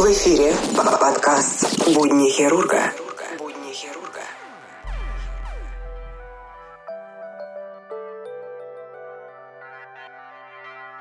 В эфире подкаст «Будни хирурга».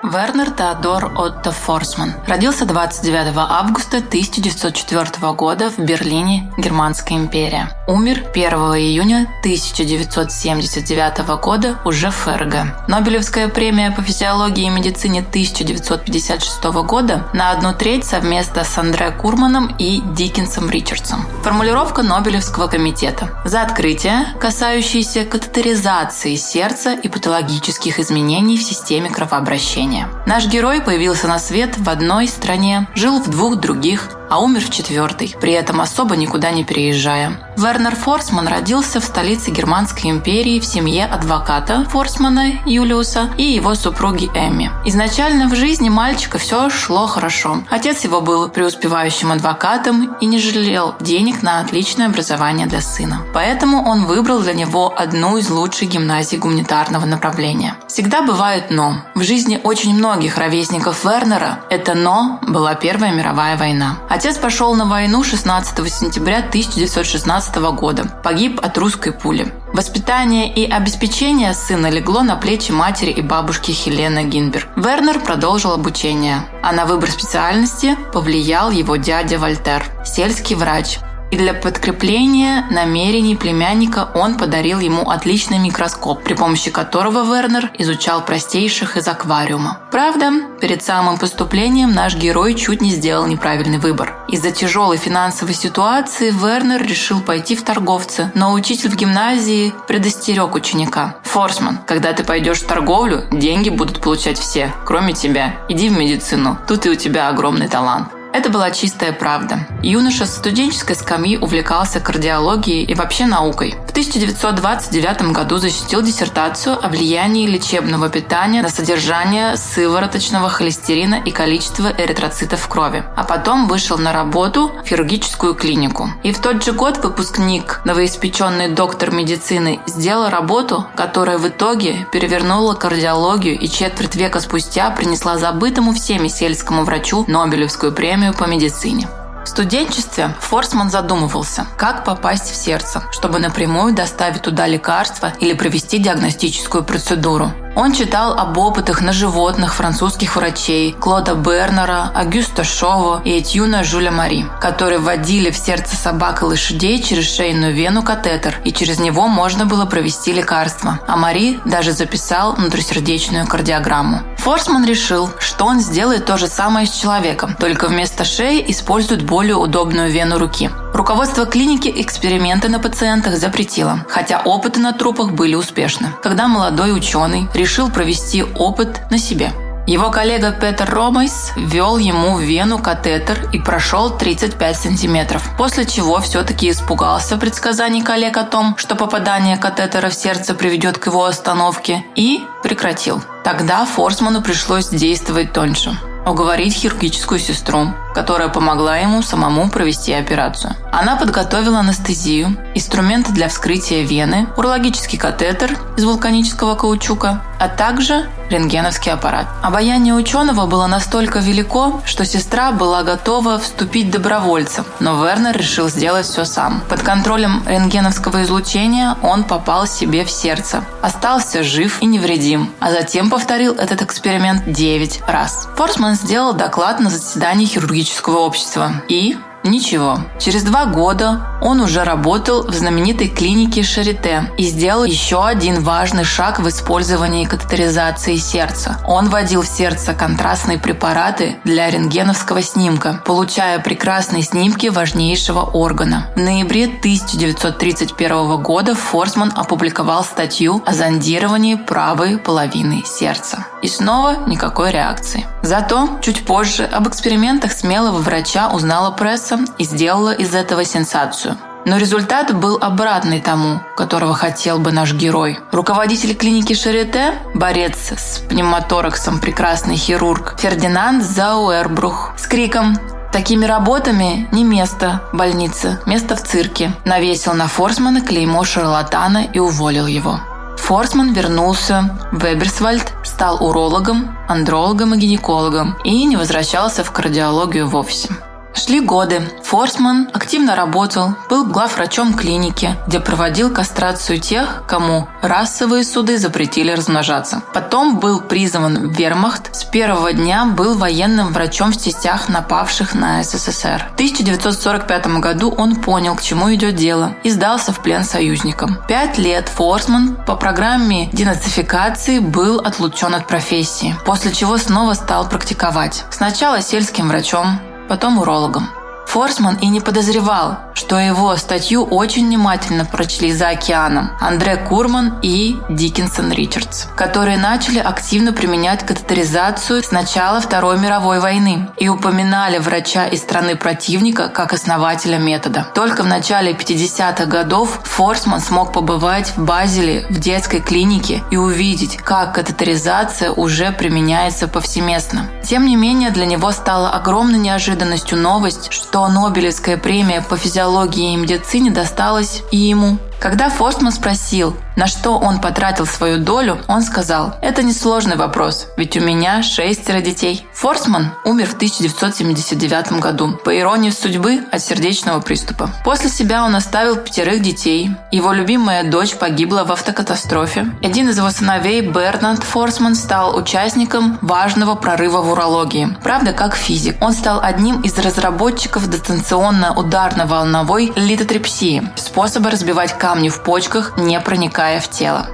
Вернер Теодор Отто Форсман родился 29 августа 1904 года в Берлине, Германская империя. Умер 1 июня 1979 года уже ФРГ. Нобелевская премия по физиологии и медицине 1956 года на одну треть совместно с Андре Курманом и Диккенсом Ричардсом. Формулировка Нобелевского комитета за открытие, касающееся катетеризации сердца и патологических изменений в системе кровообращения. Наш герой появился на свет в одной стране, жил в двух других, а умер в четвертой, при этом особо никуда не переезжая. Вернер Форсман родился в столице Германской империи в семье адвоката Форсмана Юлиуса и его супруги Эмми. Изначально в жизни мальчика все шло хорошо. Отец его был преуспевающим адвокатом и не жалел денег на отличное образование для сына. Поэтому он выбрал для него одну из лучших гимназий гуманитарного направления. Всегда бывает «но». В жизни очень многих ровесников Вернера это «но» была Первая мировая война. Отец пошел на войну 16 сентября 1916 года. Погиб от русской пули. Воспитание и обеспечение сына легло на плечи матери и бабушки Хелены Гинберг. Вернер продолжил обучение, а на выбор специальности повлиял его дядя Вольтер, сельский врач, и для подкрепления намерений племянника он подарил ему отличный микроскоп, при помощи которого Вернер изучал простейших из аквариума. Правда, перед самым поступлением наш герой чуть не сделал неправильный выбор. Из-за тяжелой финансовой ситуации Вернер решил пойти в торговцы, но учитель в гимназии предостерег ученика. «Форсман, когда ты пойдешь в торговлю, деньги будут получать все, кроме тебя. Иди в медицину, тут и у тебя огромный талант». Это была чистая правда. Юноша с студенческой скамьи увлекался кардиологией и вообще наукой. В 1929 году защитил диссертацию о влиянии лечебного питания на содержание сывороточного холестерина и количество эритроцитов в крови. А потом вышел на работу в хирургическую клинику. И в тот же год выпускник, новоиспеченный доктор медицины, сделал работу, которая в итоге перевернула кардиологию и четверть века спустя принесла забытому всеми сельскому врачу Нобелевскую премию по медицине. В студенчестве Форсман задумывался, как попасть в сердце, чтобы напрямую доставить туда лекарства или провести диагностическую процедуру. Он читал об опытах на животных французских врачей Клода Бернера, Агюста Шово и Этьюна Жюля Мари, которые вводили в сердце собак и лошадей через шейную вену катетер, и через него можно было провести лекарство. А Мари даже записал внутрисердечную кардиограмму. Форсман решил, что он сделает то же самое с человеком, только вместо шеи использует более удобную вену руки. Руководство клиники эксперименты на пациентах запретило, хотя опыты на трупах были успешны. Когда молодой ученый решил провести опыт на себе. Его коллега Петер Ромайс ввел ему в вену катетер и прошел 35 сантиметров, после чего все-таки испугался предсказаний коллег о том, что попадание катетера в сердце приведет к его остановке, и прекратил. Тогда Форсману пришлось действовать тоньше уговорить хирургическую сестру, которая помогла ему самому провести операцию. Она подготовила анестезию, инструменты для вскрытия вены, урологический катетер из вулканического каучука, а также рентгеновский аппарат. Обаяние ученого было настолько велико, что сестра была готова вступить добровольцем, но Вернер решил сделать все сам. Под контролем рентгеновского излучения он попал себе в сердце, остался жив и невредим, а затем повторил этот эксперимент 9 раз. Форсман сделал доклад на заседании хирургического общества и Ничего. Через два года он уже работал в знаменитой клинике Шарите и сделал еще один важный шаг в использовании катетеризации сердца. Он вводил в сердце контрастные препараты для рентгеновского снимка, получая прекрасные снимки важнейшего органа. В ноябре 1931 года Форсман опубликовал статью о зондировании правой половины сердца. И снова никакой реакции. Зато чуть позже об экспериментах смелого врача узнала пресса и сделала из этого сенсацию. Но результат был обратный тому, которого хотел бы наш герой. Руководитель клиники Шарите, борец с пневмотораксом, прекрасный хирург Фердинанд Зауэрбрух с криком Такими работами не место в больнице, место в цирке. Навесил на Форсмана клеймо шарлатана и уволил его. Форсман вернулся в Эберсвальд, стал урологом, андрологом и гинекологом и не возвращался в кардиологию вовсе. Шли годы. Форсман активно работал, был главврачом клиники, где проводил кастрацию тех, кому расовые суды запретили размножаться. Потом был призван в вермахт. С первого дня был военным врачом в частях, напавших на СССР. В 1945 году он понял, к чему идет дело, и сдался в плен союзникам. Пять лет Форсман по программе денацификации был отлучен от профессии, после чего снова стал практиковать. Сначала сельским врачом, потом урологом. Форсман и не подозревал, что его статью очень внимательно прочли за океаном Андре Курман и Диккенсон Ричардс, которые начали активно применять катетеризацию с начала Второй мировой войны и упоминали врача из страны противника как основателя метода. Только в начале 50-х годов Форсман смог побывать в Базеле в детской клинике и увидеть, как катетеризация уже применяется повсеместно. Тем не менее, для него стала огромной неожиданностью новость, что Нобелевская премия по физиологии и медицине досталась и ему. Когда Форстман спросил, на что он потратил свою долю, он сказал, это несложный вопрос, ведь у меня шестеро детей. Форсман умер в 1979 году, по иронии судьбы, от сердечного приступа. После себя он оставил пятерых детей. Его любимая дочь погибла в автокатастрофе. Один из его сыновей, Бернард Форсман, стал участником важного прорыва в урологии. Правда, как физик. Он стал одним из разработчиков дистанционно-ударно-волновой литотрепсии, способа разбивать камни камни в почках, не проникая в тело.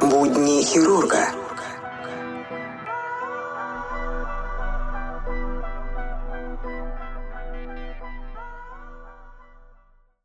Будни хирурга –